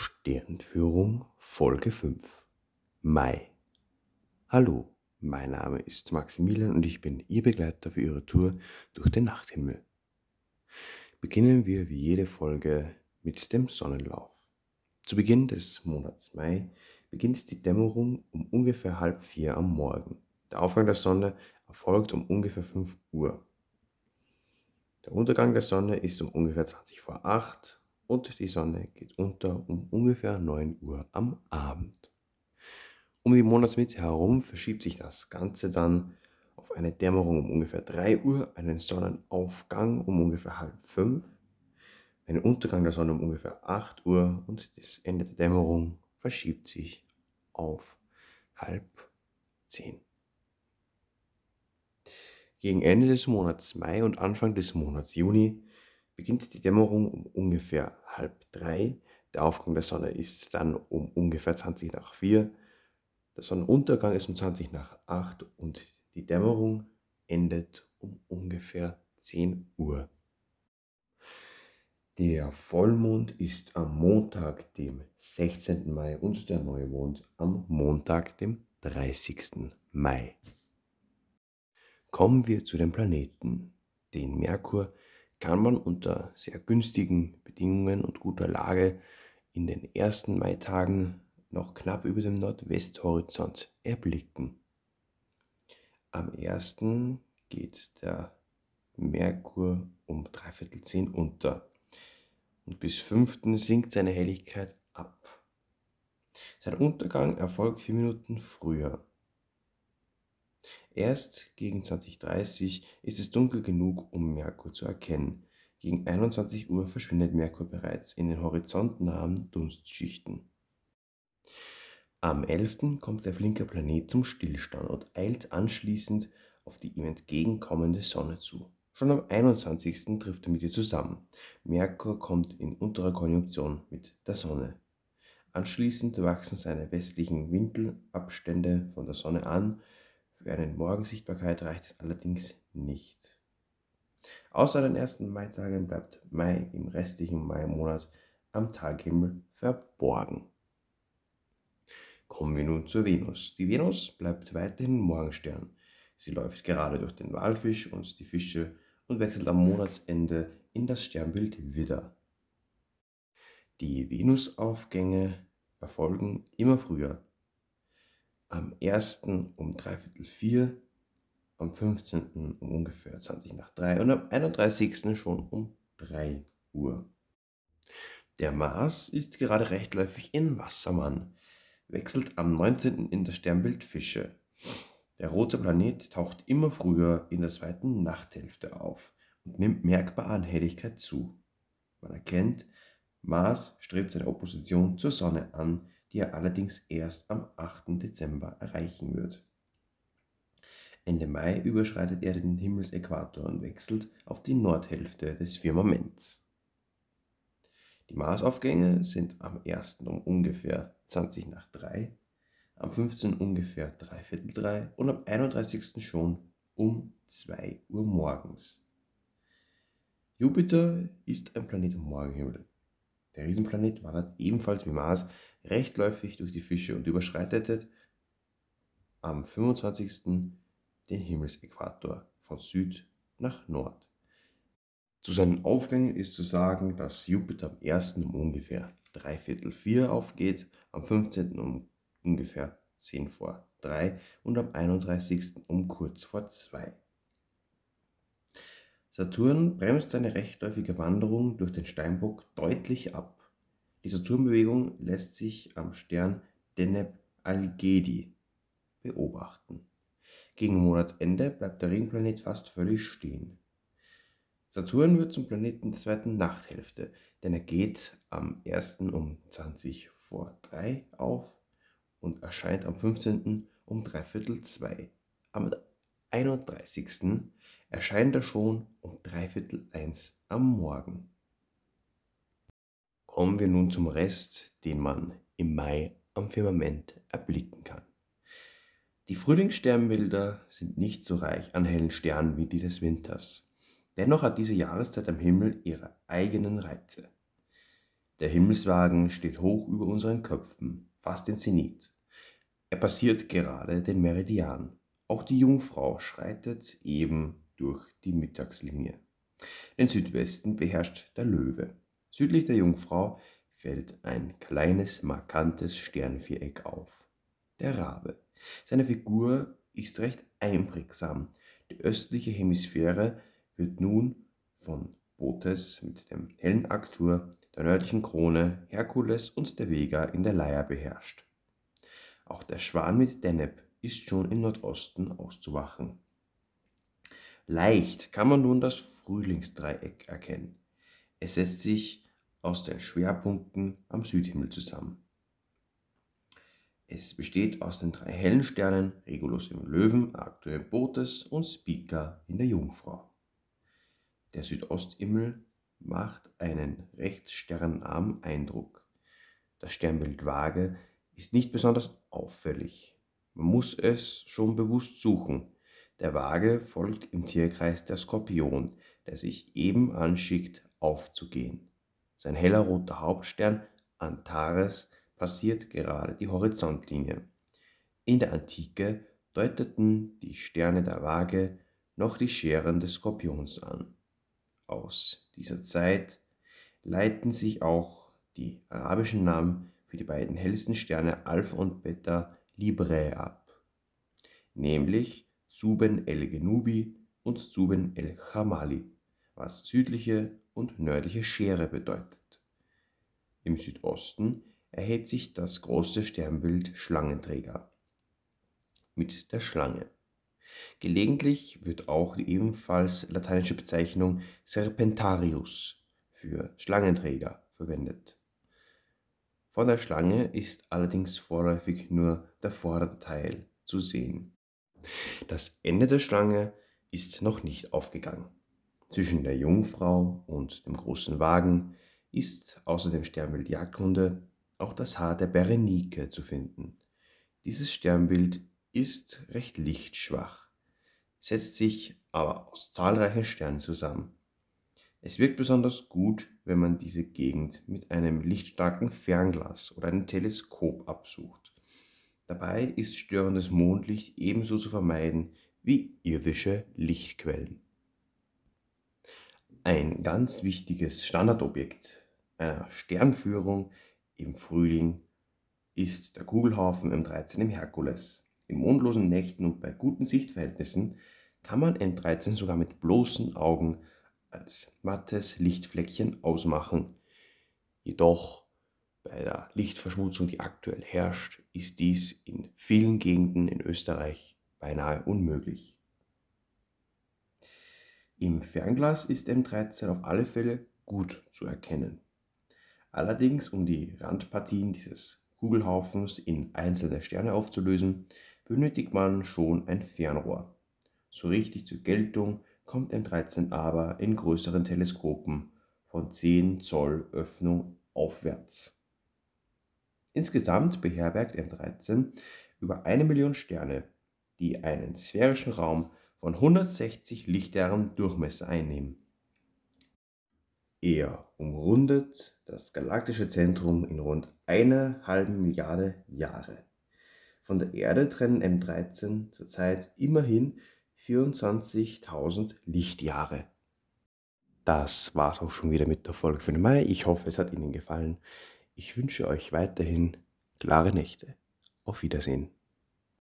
Sternführung Folge 5 Mai Hallo, mein Name ist Maximilian und ich bin Ihr Begleiter für Ihre Tour durch den Nachthimmel. Beginnen wir wie jede Folge mit dem Sonnenlauf. Zu Beginn des Monats Mai beginnt die Dämmerung um ungefähr halb vier am Morgen. Der Aufgang der Sonne erfolgt um ungefähr 5 Uhr. Der Untergang der Sonne ist um ungefähr 20 vor 8 und die Sonne geht unter um ungefähr 9 Uhr am Abend. Um die Monatsmitte herum verschiebt sich das Ganze dann auf eine Dämmerung um ungefähr 3 Uhr, einen Sonnenaufgang um ungefähr halb 5, einen Untergang der Sonne um ungefähr 8 Uhr und das Ende der Dämmerung verschiebt sich auf halb 10. Gegen Ende des Monats Mai und Anfang des Monats Juni beginnt die Dämmerung um ungefähr halb drei. Der Aufgang der Sonne ist dann um ungefähr 20 nach vier. Der Sonnenuntergang ist um 20 nach acht und die Dämmerung endet um ungefähr 10 Uhr. Der Vollmond ist am Montag, dem 16. Mai und der Neumond am Montag, dem 30. Mai. Kommen wir zu den Planeten. Den Merkur kann man unter sehr günstigen Bedingungen und guter Lage in den ersten Maitagen noch knapp über dem Nordwesthorizont erblicken. Am 1. geht der Merkur um dreiviertel zehn unter und bis 5. sinkt seine Helligkeit ab. Sein Untergang erfolgt vier Minuten früher. Erst gegen 2030 ist es dunkel genug, um Merkur zu erkennen. Gegen 21 Uhr verschwindet Merkur bereits in den horizontnahen Dunstschichten. Am 11. kommt der flinke Planet zum Stillstand und eilt anschließend auf die ihm entgegenkommende Sonne zu. Schon am 21. trifft er mit ihr zusammen. Merkur kommt in unterer Konjunktion mit der Sonne. Anschließend wachsen seine westlichen Winkelabstände von der Sonne an für eine Morgensichtbarkeit reicht es allerdings nicht. Außer den ersten Maitagen bleibt Mai im restlichen Maimonat am Taghimmel verborgen. Kommen wir nun zur Venus. Die Venus bleibt weiterhin Morgenstern. Sie läuft gerade durch den Walfisch und die Fische und wechselt am Monatsende in das Sternbild Widder. Die Venusaufgänge erfolgen immer früher am 1. um dreiviertel vier, am 15. um ungefähr 20 nach 3 und am 31. schon um 3 Uhr. Der Mars ist gerade rechtläufig in Wassermann, wechselt am 19. in das Sternbild Fische. Der rote Planet taucht immer früher in der zweiten Nachthälfte auf und nimmt merkbar an Helligkeit zu. Man erkennt, Mars strebt seine Opposition zur Sonne an, die er allerdings erst am 8. Dezember erreichen wird. Ende Mai überschreitet er den Himmelsäquator und wechselt auf die Nordhälfte des Firmaments. Die Marsaufgänge sind am 1. um ungefähr 20 nach 3, am 15. ungefähr dreiviertel 3 und am 31. schon um 2 Uhr morgens. Jupiter ist ein Planet am Morgenhimmel. Der Riesenplanet wandert ebenfalls wie Mars rechtläufig durch die Fische und überschreitet am 25. den Himmelsäquator von Süd nach Nord. Zu seinen Aufgängen ist zu sagen, dass Jupiter am 1. um ungefähr dreiviertel vier aufgeht, am 15. um ungefähr 10 vor 3 und am 31. um kurz vor 2. Saturn bremst seine rechtläufige Wanderung durch den Steinbock deutlich ab die Saturnbewegung lässt sich am Stern Deneb Algedi beobachten. Gegen Monatsende bleibt der Ringplanet fast völlig stehen. Saturn wird zum Planeten der zweiten Nachthälfte, denn er geht am 1. um 20 vor 3 auf und erscheint am 15. um dreiviertel 2. Am 31. erscheint er schon um dreiviertel 1 am Morgen. Kommen wir nun zum Rest, den man im Mai am Firmament erblicken kann. Die Frühlingssternbilder sind nicht so reich an hellen Sternen wie die des Winters. Dennoch hat diese Jahreszeit am Himmel ihre eigenen Reize. Der Himmelswagen steht hoch über unseren Köpfen, fast im Zenit. Er passiert gerade den Meridian. Auch die Jungfrau schreitet eben durch die Mittagslinie. Den Südwesten beherrscht der Löwe. Südlich der Jungfrau fällt ein kleines, markantes Sternviereck auf. Der Rabe. Seine Figur ist recht einprägsam. Die östliche Hemisphäre wird nun von Bootes mit dem hellen Aktur, der nördlichen Krone, Herkules und der Vega in der Leier beherrscht. Auch der Schwan mit Deneb ist schon im Nordosten auszuwachen. Leicht kann man nun das Frühlingsdreieck erkennen. Es setzt sich aus den Schwerpunkten am Südhimmel zusammen. Es besteht aus den drei hellen Sternen Regulus im Löwen, Arctur im Bootes und Spica in der Jungfrau. Der Südosthimmel macht einen recht sternarmen Eindruck. Das Sternbild Waage ist nicht besonders auffällig. Man muss es schon bewusst suchen. Der Waage folgt im Tierkreis der Skorpion, der sich eben anschickt, aufzugehen. Sein heller roter Hauptstern Antares passiert gerade die Horizontlinie. In der Antike deuteten die Sterne der Waage noch die Scheren des Skorpions an. Aus dieser Zeit leiten sich auch die arabischen Namen für die beiden hellsten Sterne Alpha und Beta Librae ab, nämlich Suben el Genubi und Suben el Chamali, was südliche und nördliche Schere bedeutet. Im Südosten erhebt sich das große Sternbild Schlangenträger mit der Schlange. Gelegentlich wird auch die ebenfalls lateinische Bezeichnung Serpentarius für Schlangenträger verwendet. Von der Schlange ist allerdings vorläufig nur der vordere Teil zu sehen. Das Ende der Schlange ist noch nicht aufgegangen. Zwischen der Jungfrau und dem großen Wagen ist außer dem Sternbild Jagdhunde auch das Haar der Berenike zu finden. Dieses Sternbild ist recht lichtschwach, setzt sich aber aus zahlreichen Sternen zusammen. Es wirkt besonders gut, wenn man diese Gegend mit einem lichtstarken Fernglas oder einem Teleskop absucht. Dabei ist störendes Mondlicht ebenso zu vermeiden wie irdische Lichtquellen. Ein ganz wichtiges Standardobjekt einer Sternführung im Frühling ist der Kugelhaufen M13 im Herkules. In mondlosen Nächten und bei guten Sichtverhältnissen kann man M13 sogar mit bloßen Augen als mattes Lichtfleckchen ausmachen. Jedoch bei der Lichtverschmutzung, die aktuell herrscht, ist dies in vielen Gegenden in Österreich beinahe unmöglich. Im Fernglas ist M13 auf alle Fälle gut zu erkennen. Allerdings, um die Randpartien dieses Kugelhaufens in einzelne Sterne aufzulösen, benötigt man schon ein Fernrohr. So richtig zur Geltung kommt M13 aber in größeren Teleskopen von 10 Zoll Öffnung aufwärts. Insgesamt beherbergt M13 über eine Million Sterne, die einen sphärischen Raum von 160 Lichtjahren Durchmesser einnehmen. Er umrundet das galaktische Zentrum in rund einer halben Milliarde Jahre. Von der Erde trennen M13 zurzeit immerhin 24.000 Lichtjahre. Das war's auch schon wieder mit der Folge für den Mai. Ich hoffe, es hat Ihnen gefallen. Ich wünsche euch weiterhin klare Nächte. Auf Wiedersehen.